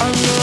I'm